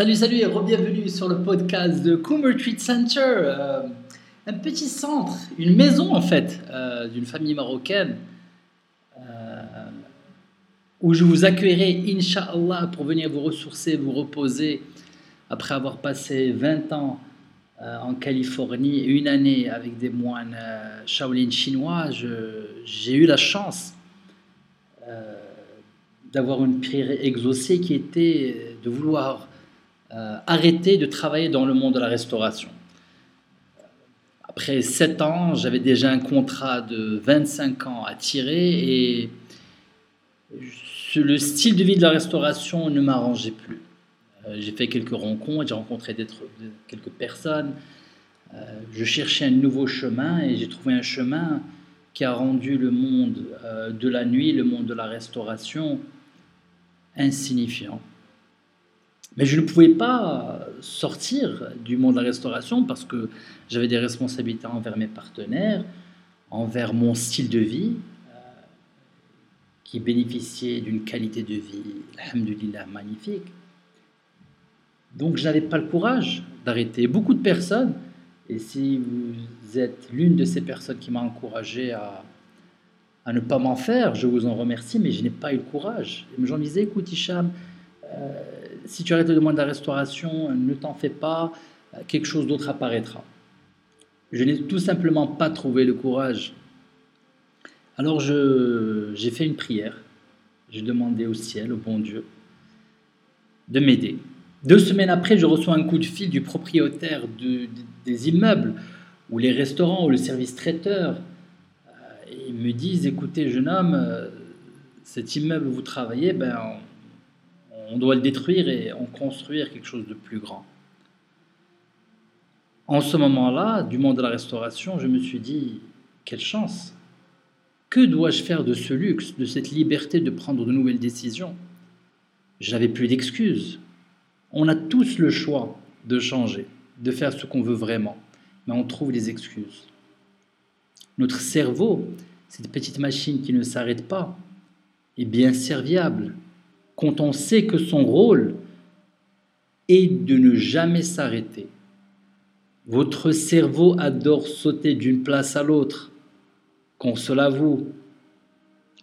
Salut, salut et re-bienvenue sur le podcast de Coomer Treat Center. Euh, un petit centre, une maison en fait, euh, d'une famille marocaine euh, où je vous accueillerai, Inch'Allah, pour venir vous ressourcer, vous reposer après avoir passé 20 ans en Californie une année avec des moines Shaolin chinois. J'ai eu la chance d'avoir une prière exaucée qui était de vouloir euh, arrêter de travailler dans le monde de la restauration. Après 7 ans, j'avais déjà un contrat de 25 ans à tirer et le style de vie de la restauration ne m'arrangeait plus. Euh, j'ai fait quelques rencontres, j'ai rencontré quelques personnes. Euh, je cherchais un nouveau chemin et j'ai trouvé un chemin qui a rendu le monde de la nuit, le monde de la restauration, insignifiant. Mais je ne pouvais pas sortir du monde de la restauration parce que j'avais des responsabilités envers mes partenaires, envers mon style de vie, euh, qui bénéficiait d'une qualité de vie, alhamdulillah, magnifique. Donc je n'avais pas le courage d'arrêter. Beaucoup de personnes, et si vous êtes l'une de ces personnes qui m'a encouragé à, ne pas m'en faire, je vous en remercie, mais je n'ai pas eu le courage. Et les gens me disaient, écoute Hicham, euh, si tu arrêtes le demande de la restauration, ne t'en fais pas, quelque chose d'autre apparaîtra. Je n'ai tout simplement pas trouvé le courage. Alors j'ai fait une prière. J'ai demandé au ciel, au bon Dieu, de m'aider. Deux semaines après, je reçois un coup de fil du propriétaire des immeubles ou les restaurants ou le service traiteur. Euh, ils me disent, écoutez jeune homme, euh, cet immeuble où vous travaillez, ben, doit le détruire et en construire quelque chose de plus grand. En ce moment-là, du monde de la restauration, je me suis dit, quelle chance Que dois-je faire de ce luxe, de cette liberté de prendre de nouvelles décisions? Je n'avais plus d'excuses. On a tous le choix de changer, de faire ce qu'on veut vraiment, mais on trouve des excuses. Notre cerveau, cette petite machine qui ne s'arrête pas, est bien serviable, quand on sait que son rôle est de ne jamais s'arrêter. Votre cerveau adore sauter d'une place à l'autre, qu'on se l'avoue.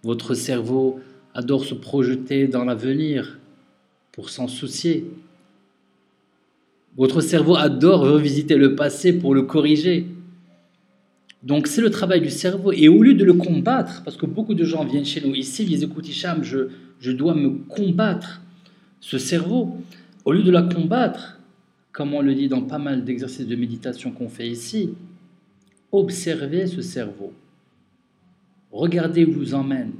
Votre cerveau adore se projeter dans l'avenir pour s'en soucier. Votre cerveau adore revisiter le passé pour le corriger. Donc c'est le travail du cerveau. Et au lieu de le combattre, parce que beaucoup de gens viennent chez nous ici, ils disent écoute Hicham, je, je dois me combattre ce cerveau. Au lieu de la combattre, comme on le dit dans pas mal d'exercices de méditation qu'on fait ici, observez ce cerveau. Regardez où vous emmène.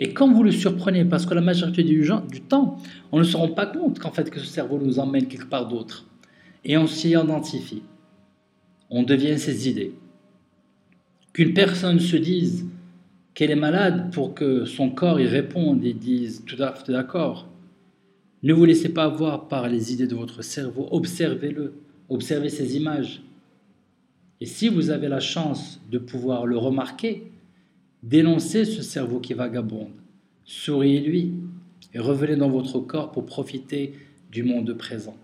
Et quand vous le surprenez, parce que la majorité du, du temps, on ne se rend pas compte qu'en fait que ce cerveau nous emmène quelque part d'autre. Et on s'y identifie. On devient ses idées. Qu'une personne se dise qu'elle est malade pour que son corps y réponde et dise tout à fait d'accord. Ne vous laissez pas avoir par les idées de votre cerveau, observez-le, observez ces images. Et si vous avez la chance de pouvoir le remarquer, dénoncez ce cerveau qui vagabonde, souriez-lui et revenez dans votre corps pour profiter du monde présent,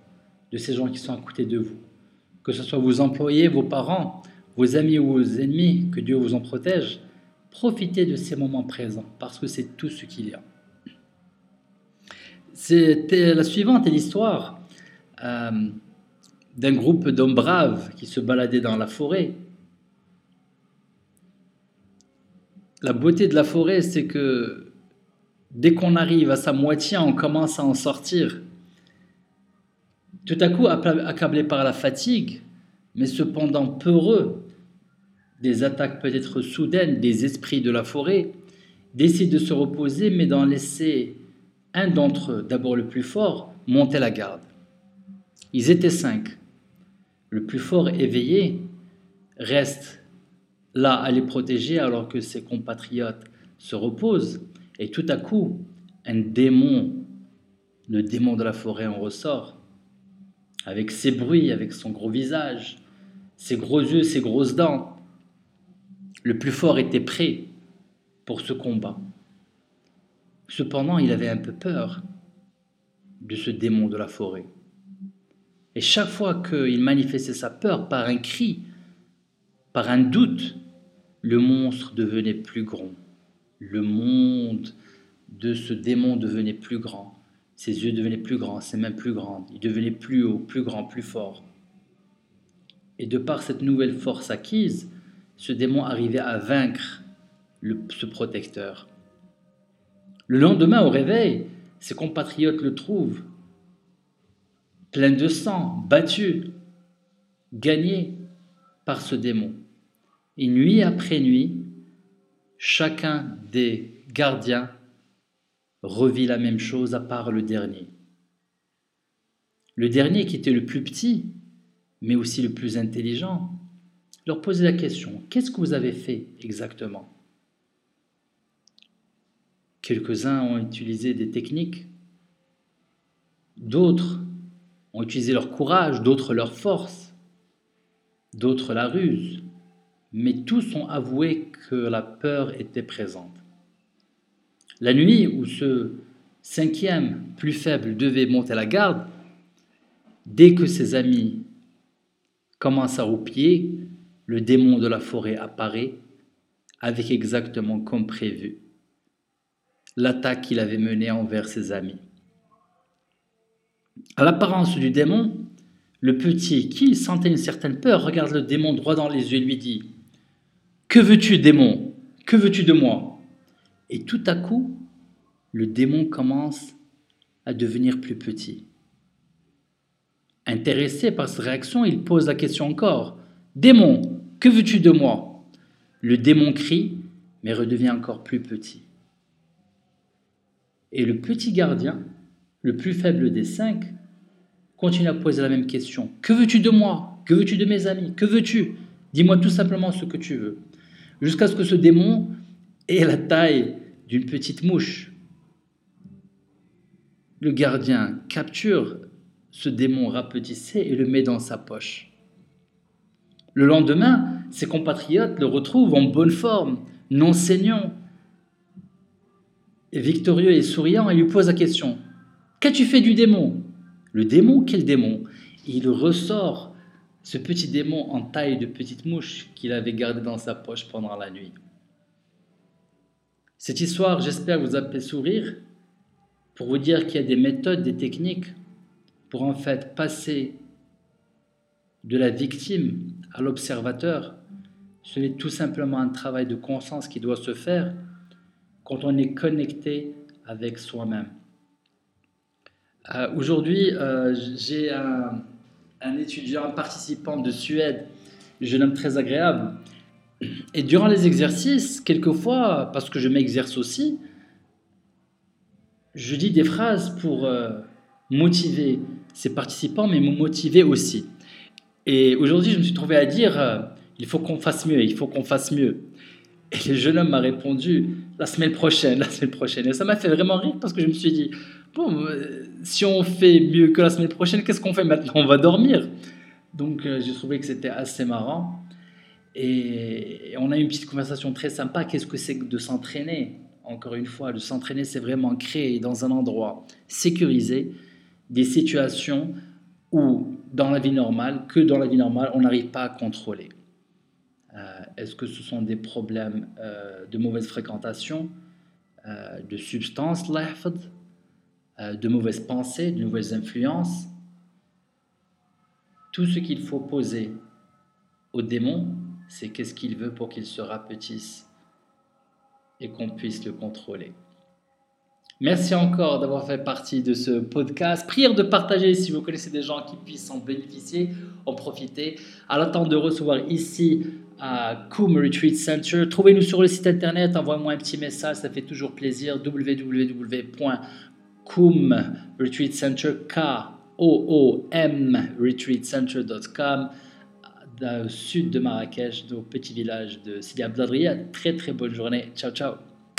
de ces gens qui sont à côté de vous. Que ce soit vos employés, vos parents, vos amis ou vos ennemis, que Dieu vous en protège, profitez de ces moments présents parce que c'est tout ce qu'il y a. C'était la suivante est l'histoire euh, d'un groupe d'hommes braves qui se baladaient dans la forêt. La beauté de la forêt, c'est que dès qu'on arrive à sa moitié, on commence à en sortir. Tout à coup, accablé par la fatigue, mais cependant peureux, des attaques peut-être soudaines des esprits de la forêt, décident de se reposer, mais d'en laisser un d'entre eux, d'abord le plus fort, monter la garde. Ils étaient cinq. Le plus fort éveillé reste là à les protéger alors que ses compatriotes se reposent. Et tout à coup, un démon, le démon de la forêt en ressort, avec ses bruits, avec son gros visage, ses gros yeux, ses grosses dents, le plus fort était prêt pour ce combat. Cependant, il avait un peu peur de ce démon de la forêt. Et chaque fois qu'il manifestait sa peur par un cri, par un doute, le monstre devenait plus grand. Le monde de ce démon devenait plus grand. Ses yeux devenaient plus grands, ses mains plus grandes. Il devenait plus haut, plus grand, plus fort. Et de par cette nouvelle force acquise, ce démon arrivait à vaincre ce protecteur. Le lendemain, au réveil, ses compatriotes le trouvent plein de sang, battu, gagné par ce démon. Et nuit après nuit, chacun des gardiens revit la même chose à part le dernier. Le dernier qui était le plus petit, mais aussi le plus intelligent, leur posait la question, qu'est-ce que vous avez fait exactement? Quelques-uns ont utilisé des techniques, d'autres ont utilisé leur courage, d'autres leur force, d'autres la ruse, mais tous ont avoué que la peur était présente. La nuit où ce cinquième plus faible devait monter la garde, dès que ses amis commencent à roupiller, le démon de la forêt apparaît avec exactement comme prévu l'attaque qu'il avait menée envers ses amis. À l'apparence du démon, le petit, qui sentait une certaine peur, regarde le démon droit dans les yeux et lui dit Que veux-tu, démon? Que veux-tu de moi? Et tout à coup, le démon commence à devenir plus petit. Intéressé par cette réaction, il pose la question encore Démon, que veux-tu de moi? Le démon crie, mais redevient encore plus petit. Et le petit gardien, le plus faible des cinq, continue à poser la même question. Que veux-tu de moi? Que veux-tu de mes amis? Que veux-tu? Dis-moi tout simplement ce que tu veux. Jusqu'à ce que ce démon ait la taille d'une petite mouche. Le gardien capture ce démon rapetissé et le met dans sa poche. Le lendemain, ses compatriotes le retrouvent en bonne forme, non saignant, victorieux et souriant, et lui pose la question. Qu'as-tu fait du démon? Le démon, quel démon? Il ressort ce petit démon en taille de petite mouche qu'il avait gardé dans sa poche pendant la nuit. Cette histoire, j'espère, vous a fait sourire pour vous dire qu'il y a des méthodes, des techniques pour en fait passer de la victime à l'observateur. Ce n'est tout simplement un travail de conscience qui doit se faire quand on est connecté avec soi-même. Euh, aujourd'hui, euh, j'ai un, étudiant, un participant de Suède, un jeune homme très agréable. Et durant les exercices, quelquefois, parce que je m'exerce aussi, je dis des phrases pour euh, motiver ces participants, mais me motiver aussi. Et aujourd'hui, je me suis trouvé à dire, il faut qu'on fasse mieux, il faut qu'on fasse mieux. Et le jeune homme m'a répondu la semaine prochaine, la semaine prochaine. Et ça m'a fait vraiment rire parce que je me suis dit, bon, euh, si on fait mieux que la semaine prochaine, qu'est-ce qu'on fait maintenant? On va dormir. Donc euh, j'ai trouvé que c'était assez marrant. Et, on a eu une petite conversation très sympa. Qu'est-ce que c'est de s'entraîner? Encore une fois, de s'entraîner, c'est vraiment créer dans un endroit sécurisé des situations où, dans la vie normale, que dans la vie normale, on n'arrive pas à contrôler. Euh, est-ce que ce sont des problèmes euh, de mauvaise fréquentation, euh, de substances de mauvaises pensées, de nouvelles influences? Tout ce qu'il faut poser au démon, c'est qu'est-ce qu'il veut pour qu'il se rapetisse et qu'on puisse le contrôler. Merci encore d'avoir fait partie de ce podcast. Prière de partager si vous connaissez des gens qui puissent en bénéficier, en profiter. À l'attente de recevoir ici à Coom Retreat Center. Trouvez-nous sur le site internet, envoyez-moi un petit message, ça fait toujours plaisir. www.coomretreatcenter, K-O-O-M, retreatcenter.com, au sud de Marrakech, au petit village de Sidi Abdadria. Très très bonne journée. Ciao, ciao.